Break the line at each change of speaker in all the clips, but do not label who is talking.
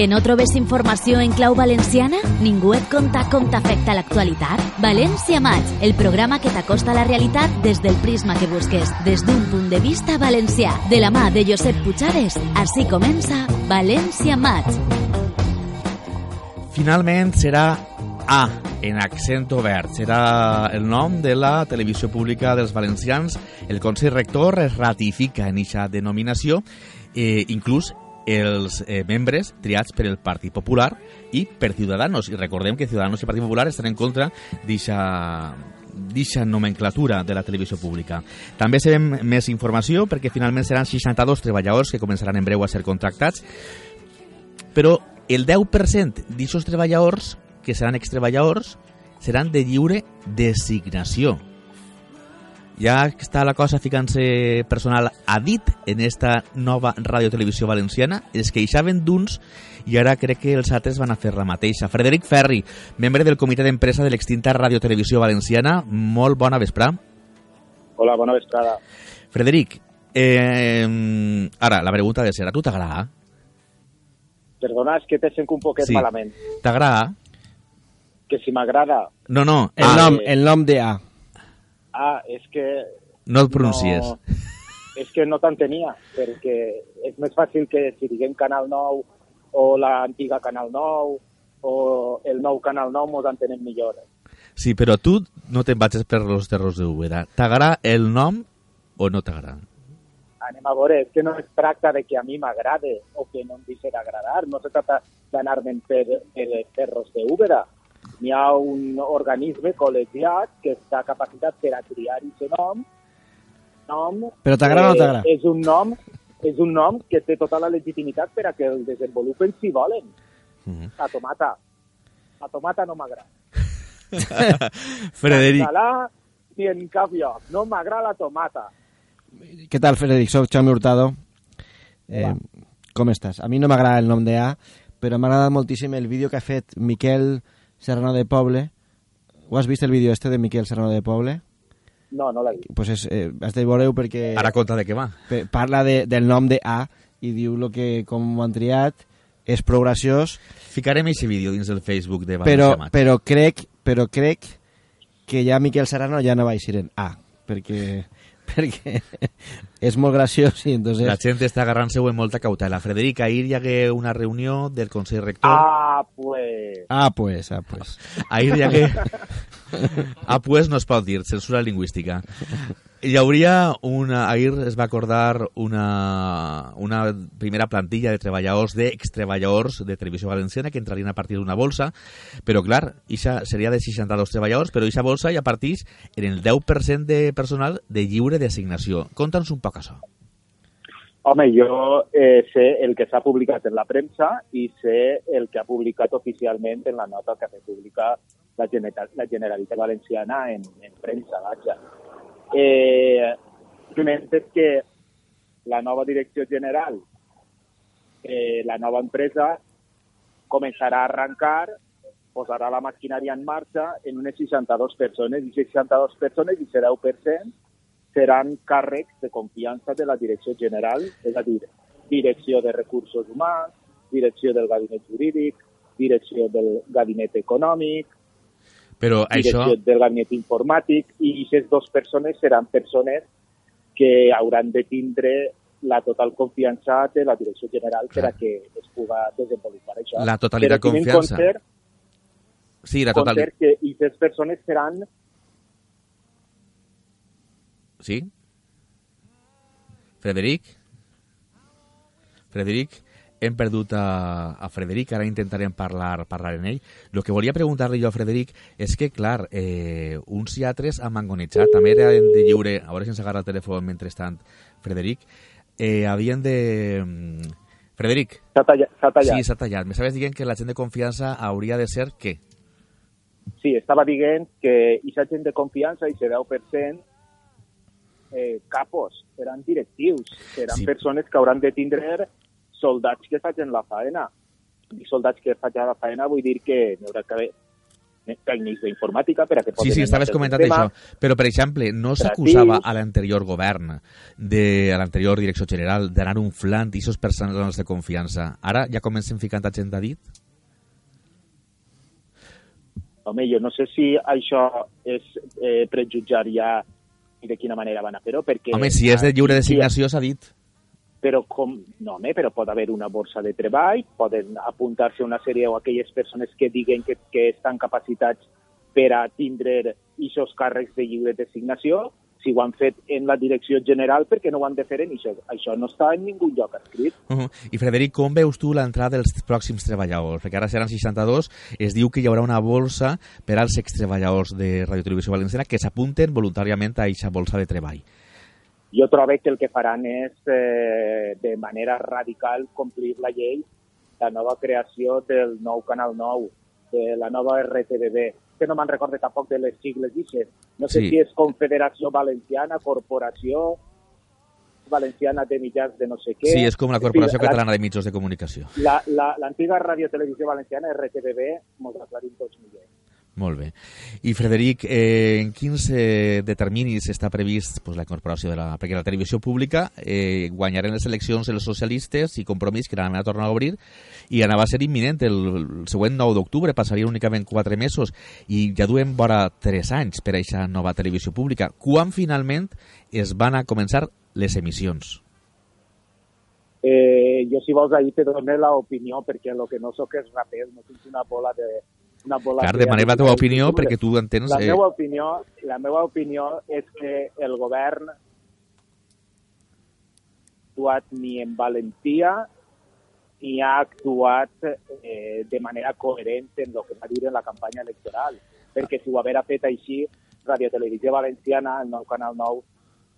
Que no trobes informació en clau valenciana? Ningú et conta com t'afecta l'actualitat? València Maig, el programa que t'acosta a la realitat des del prisma que busques, des d'un punt de vista valencià. De la mà de Josep Puigades, així comença València Maig.
Finalment serà A, en accent obert. Serà el nom de la televisió pública dels valencians. El Consell Rector es ratifica en aquesta denominació, eh, inclús els eh, membres triats per el Partit Popular i per Ciudadanos. I recordem que Ciudadanos i Partit Popular estan en contra d'aquesta nomenclatura de la televisió pública. També sabem més informació perquè finalment seran 62 treballadors que començaran en breu a ser contractats, però el 10% d'aquests treballadors, que seran extreballadors, seran de lliure designació ja està la cosa ficant-se personal a dit en esta nova radiotelevisió valenciana, es queixaven d'uns i ara crec que els altres van a fer la mateixa. Frederic Ferri, membre del comitè d'empresa de l'extinta radiotelevisió valenciana, molt bona vesprà.
Hola, bona vesprada.
Frederic, eh, ara, la pregunta de ser, a tu t'agrada?
Perdona, és que te sent un poquet
Sí.
malament.
T'agrada?
Que si m'agrada...
No, no,
El,
ah,
nom, el nom de A.
Ah, és que...
no et pronuncies.
No, és que no t'entenia, perquè és més fàcil que si diguem Canal 9 o l'antiga Canal 9 o el nou Canal 9 mos entenem millor.
Sí, però tu no te'n vagis per los terros de Úbeda. T'agrada el nom o no t'agrada?
Anem a veure, és que no es tracta de que a mi m'agrade o que no em deixi d'agradar, no se tracta d'anar-me'n per, per terros de Úbeda. N'hi ha un organisme col·legiat que està capacitat per a triar aquest nom. nom
Però t'agrada o no t'agrada?
És un nom és un nom que té tota la legitimitat per a que el desenvolupen si volen.
Mhm.
La tomata. La tomata no m'agrada.
Frederic,
Català ni en cap lloc. No m'agrada la tomata.
Què tal, Frederic? Soc Jaume Hurtado. Eh, com estàs? A mi no m'agrada el nom de A, però m'ha agradat moltíssim el vídeo que ha fet Miquel Serrano de Poble. Ho has vist el vídeo este de Miquel Serrano de Poble?
No, no l'he vist.
Pues és, eh, has de veure-ho perquè
ara conta de què va.
parla de, del nom de A i diu lo que com ho han triat és prou graciós,
Ficarem aquest vídeo dins del Facebook de
però,
València Maig.
però, crec, però crec que ja Miquel Serrano ja no va eixir en A, perquè, perquè és molt graciós i entonces...
La gent està agarrant-se-ho amb molta cautela. Frederic, ahir hi hagué una reunió del Consell Rector.
Ah, pues...
Ah, pues, ah, pues.
Ahir hi hagué... ah, pues no es pot dir, censura lingüística. Hi hauria una... Ahir es va acordar una, una primera plantilla de treballadors, d'extreballadors de Televisió Valenciana que entrarien a partir d'una bolsa, però clar, ixa seria de 62 treballadors, però ixa bolsa ja partís en el 10% de personal de lliure designació. Conta'ns un poc això.
Home, jo eh, sé el que s'ha publicat en la premsa i sé el que ha publicat oficialment en la nota que ha fet publicar la, General, la Generalitat Valenciana en, en premsa, vaja. Eh, simplement és que la nova direcció general, eh, la nova empresa, començarà a arrencar, posarà la maquinària en marxa en unes 62 persones, i 62 persones, i 10%, seran càrrecs de confiança de la direcció general, és a dir, direcció de recursos humans, direcció del gabinet jurídic, direcció del gabinet econòmic,
Però això...
direcció del gabinet informàtic, i aquestes dues persones seran persones que hauran de tindre la total confiança de la direcció general per a que es puga desenvolupar això.
La totalitat confiança.
compte-
Sí, la totalitat...
que aquestes persones seran
Sí? Frederic? Frederic? Hem perdut a, a Frederic, ara intentarem parlar, parlar en ell. El que volia preguntar-li jo a Frederic és que, clar, eh, uns i altres han mangonejat, també eren de lliure, a veure si ens agarra el telèfon mentrestant, Frederic, eh, havien de... mm, Frederic,
s'ha tallat. tallat.
sí, s'ha tallat. M'estaves dient que la gent de confiança hauria de ser què?
Sí, estava dient que aquesta gent de confiança, i 10%, eh, capos, seran directius, seran
Sí.
persones que hauran de tindre soldats que facin la faena. I soldats que facin la faena vull dir que n'hi haurà que haver tècnics d'informàtica per a que
Sí, sí, estaves comentant això. Però, per exemple, no s'acusava a l'anterior govern, de, a l'anterior direcció general, d'anar unflant aquests personals de confiança. Ara ja comencen ficant a gent a dit?
Home, jo no sé si això és eh, prejutjar ja i de quina manera van a fer-ho, perquè...
Home, si és de lliure designació, s'ha dit.
però com, no, home, però pot haver una borsa de treball, poden apuntar-se una sèrie o aquelles persones que diguen que, que estan capacitats per a tindre aquests càrrecs de lliure designació, si ho han fet en la direcció general, perquè no ho han de fer en això. Això no està en ningú lloc escrit.
Uh -huh. I Frederic, com veus tu l'entrada dels pròxims treballadors? Perquè ara seran 62, es diu que hi haurà una bolsa per als extreballadors de Radio Televisió Valenciana que s'apunten voluntàriament a aquesta bolsa de treball.
Jo trobo que el que faran és, eh, de manera radical, complir la llei, la nova creació del nou Canal 9, de la nova RTBB, que no me'n recordo tampoc de les sigles d'ixes. No sé
Sí.
si és Confederació Valenciana, Corporació Valenciana de Mitjans de no sé què.
Sí, és com la Corporació
En fi, la-
Catalana de Mitjans de Comunicació.
La- la- L'antiga la, Radio Televisió Valenciana, RTBB, mos aclarim tots millor.
Molt bé. I Frederic, eh, en quins eh, determinis està previst pues, la incorporació de la... Perquè la televisió pública eh, guanyaren les eleccions els socialistes i compromís que anaven a tornar a obrir i anava a ser imminent el, el següent 9 d'octubre, passarien únicament 4 mesos i ja duem vora 3 anys per a aquesta nova televisió pública. Quan finalment es van a començar les emissions?
Eh, jo, si vols, ahir te dono l'opinió, perquè el que no sóc és raper, no tinc una bola de... Una bola
Clar,
de-
demanem la teva opinió perquè tu entens...
La
Eh,
meva opinió, la meva opinió és que el govern ha actuat ni en valentia ni ha actuat eh, de manera coherent en el que va dir en la campanya electoral. Perquè si ho haguera fet així, Radio Televisió Valenciana, el nou Canal 9,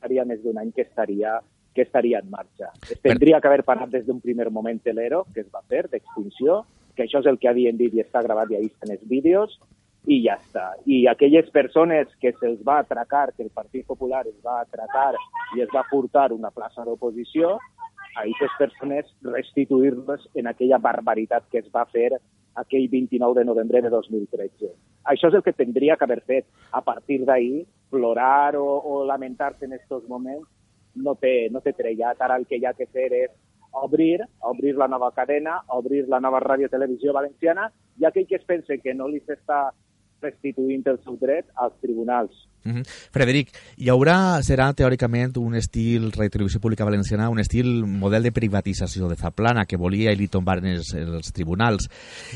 faria més d'un any que estaria que estaria en marxa. Es tindria que haver parat des d'un primer moment l'ERO, que es va fer, d'extinció, que això és el que havien dit i està gravat i ahí estan els vídeos, i ja està. I aquelles persones que se'ls va atracar, que el Partit Popular es va atracar i es va furtar una plaça d'oposició, a aquestes persones restituir-les en aquella barbaritat que es va fer aquell 29 de novembre de 2013. Això és el que tindria que haver fet. A partir d'ahir, plorar o, o lamentar-se en aquests moments no té, no té trellat. Ara el que hi ha que fer és obrir, obrir la nova cadena, obrir la nova ràdio televisió valenciana i aquell que es pense que no li s'està restituint el seu dret als tribunals.
Uh -huh. Frederic, hi haurà, serà teòricament un estil Televisió Pública Valenciana, un estil model de privatització de Zaplana que volia i li tombaren els, els tribunals.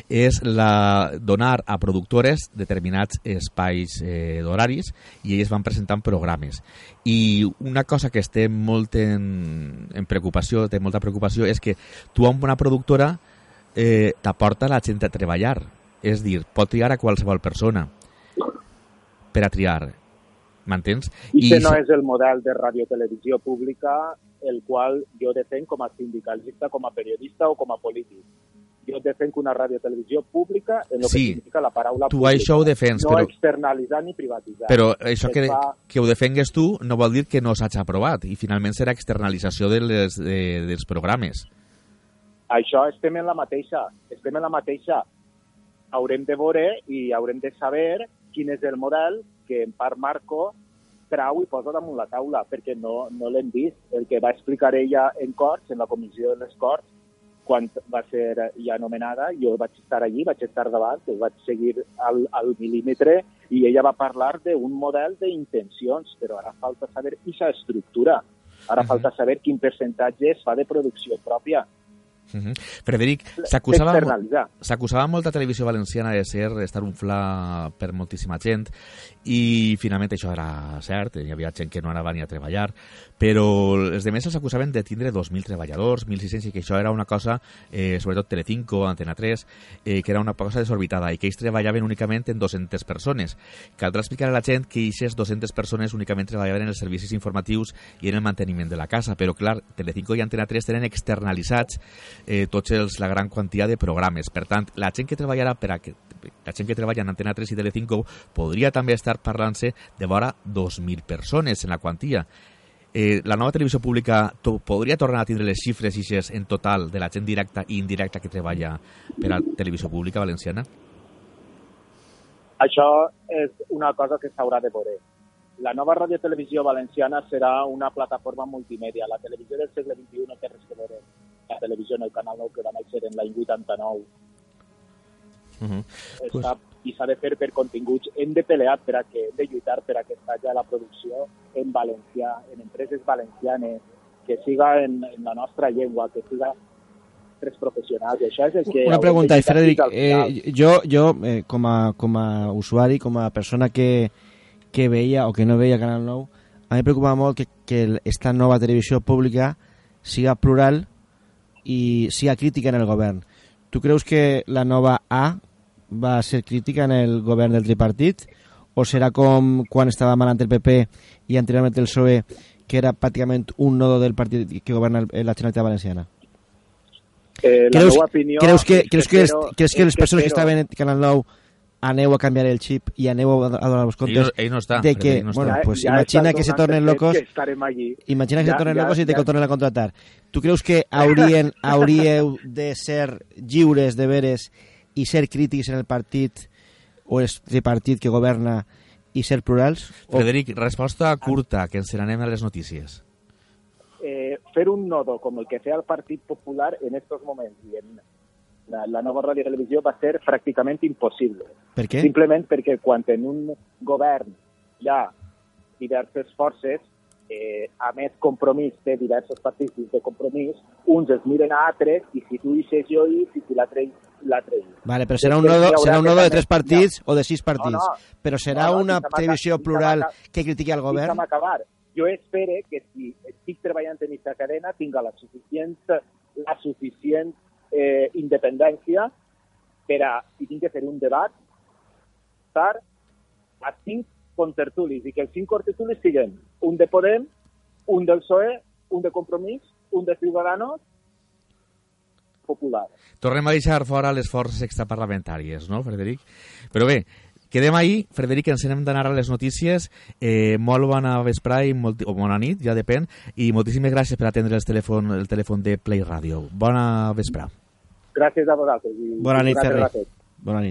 És la, donar a productores determinats espais eh, d'horaris i ells van presentant programes. I una cosa que estem molt en, en preocupació, té molta preocupació, és que tu amb una productora eh, t'aporta la gent a treballar. És dir, pot triar a qualsevol persona per a triar. M'entens?
I que no és el model de radiotelevisió pública el qual jo defenc com a sindicalista, com a periodista o com a polític. Jo defenc una radiotelevisió pública en el
Sí,
que significa la paraula
tu
pública.
això ho defens,
no
però-
externalitzar ni privatitzar.
Però això que,
fa-
que ho defengues tu no vol dir que no s'hagi aprovat i finalment serà externalització de les, de, dels programes.
Això estem en la mateixa, estem en la mateixa. Haurem de veure i haurem de saber quin és el model que en part Marco trau i posa damunt la taula, perquè no, no l'hem vist. El que va explicar ella en Corts, en la comissió de les Corts, quan va ser ja nomenada, jo vaig estar allí, vaig estar davant, el vaig seguir al, al mil·límetre, i ella va parlar d'un model d'intencions, però ara falta saber aquesta estructura. Ara
Mhm.
falta saber quin percentatge es fa de producció pròpia.
Uh -huh. Frederic, s'acusava molt a Televisió Valenciana de ser estar un fla per moltíssima gent i finalment això era cert, hi havia gent que no anava ni a treballar, però els demés els acusaven de tindre 2.000 treballadors, 1.600, i que això era una cosa, eh, sobretot Telecinco, Antena 3, eh, que era una cosa desorbitada i que ells treballaven únicament en 200 persones. Caldrà explicar a la gent que aquestes 200 persones únicament treballaven en els servicis informatius i en el manteniment de la casa, però clar, Telecinco i Antena 3 tenen externalitzats eh, tots els, la gran quantitat de programes. Per tant, la gent que treballarà per a que, la gent que treballa en Antena 3 i Telecinco podria també estar parlant-se de vora 2.000 persones en la quantia. Eh, la nova televisió pública to podria tornar a tindre les xifres ixes en total de la gent directa i indirecta que treballa per a televisió pública valenciana?
Això és una cosa que s'haurà de veure. La nova ràdio televisió valenciana serà una plataforma multimèdia. La televisió del segle XXI no té res a veure la televisió en el Canal 9 que va néixer en l'any 89.
Uh -huh.
Està, I s'ha de fer per continguts. Hem de pelear per a que, hem de lluitar per a que estigui la producció en valencià, en empreses valencianes, que siga en, en la nostra llengua, que siga tres professionals. I això és el que...
Una pregunta, i Frederic, eh, jo, jo eh, com, a, com a usuari, com a persona que, que veia o que no veia Canal 9, a mi em preocupa molt que, que esta nova televisió pública siga plural i siga crítica en el govern. Tu creus que la nova A va ser crítica en el govern del tripartit o serà com quan estava manant el PP i anteriorment el PSOE que era pràcticament un nodo del partit que governa la Generalitat Valenciana?
Eh, la
creus,
opinió...
creus que, creus que,
espero-
creus que les persones que
espero-
estaven en Canal 9 aneu a canviar el xip i aneu a, a donar-vos
Ell,
comptes
no- ell no està.
de que,
no està.
bueno,
Ja-
pues
ja
imagina que se tornen locos
Que
imagina que
Ja-
se tornen
ja-
locos i te
ja-
tornen a contratar tu creus que haurien, hauríeu de ser lliures de veres i ser crítics en el partit o el tripartit que governa i ser plurals? O,
Frederic, resposta curta, que ens n'anem a les notícies.
eh, fer un nodo com el que feia el Partit Popular en estos moments i en la, la nova ràdio i televisió va ser pràcticament impossible.
per què?
Simplement perquè quan en un govern hi ha diverses forces, eh, a més compromís té diversos partits de compromís, uns es miren a altres i si tu eixes jo i si tu l'altre l'altre.
Vale, però serà un nodo, serà un nodo de tres partits o de sis partits.
no.
Però serà
No, no,
una televisió plural que critiqui el govern?
Acabar. Jo espero que si estic treballant en aquesta cadena tinga la suficient, la suficient eh, independència per a, si tinc que fer un debat, estar a cinc contertulis i que els cinc contertulis siguin un de Podem, un del PSOE, un de Compromís, un de Ciudadanos, popular.
Tornem a deixar fora les forces extraparlamentàries, no, Frederic? Però bé, quedem ahí. Frederic, ens anem d'anar a les notícies. Eh, molt bona vesprà i molt, o bona nit, ja depèn. I moltíssimes gràcies per atendre el telèfon, el telèfon de Play Radio. Bona vesprà.
Gràcies a vosaltres. I
Bona nit,
gràcies a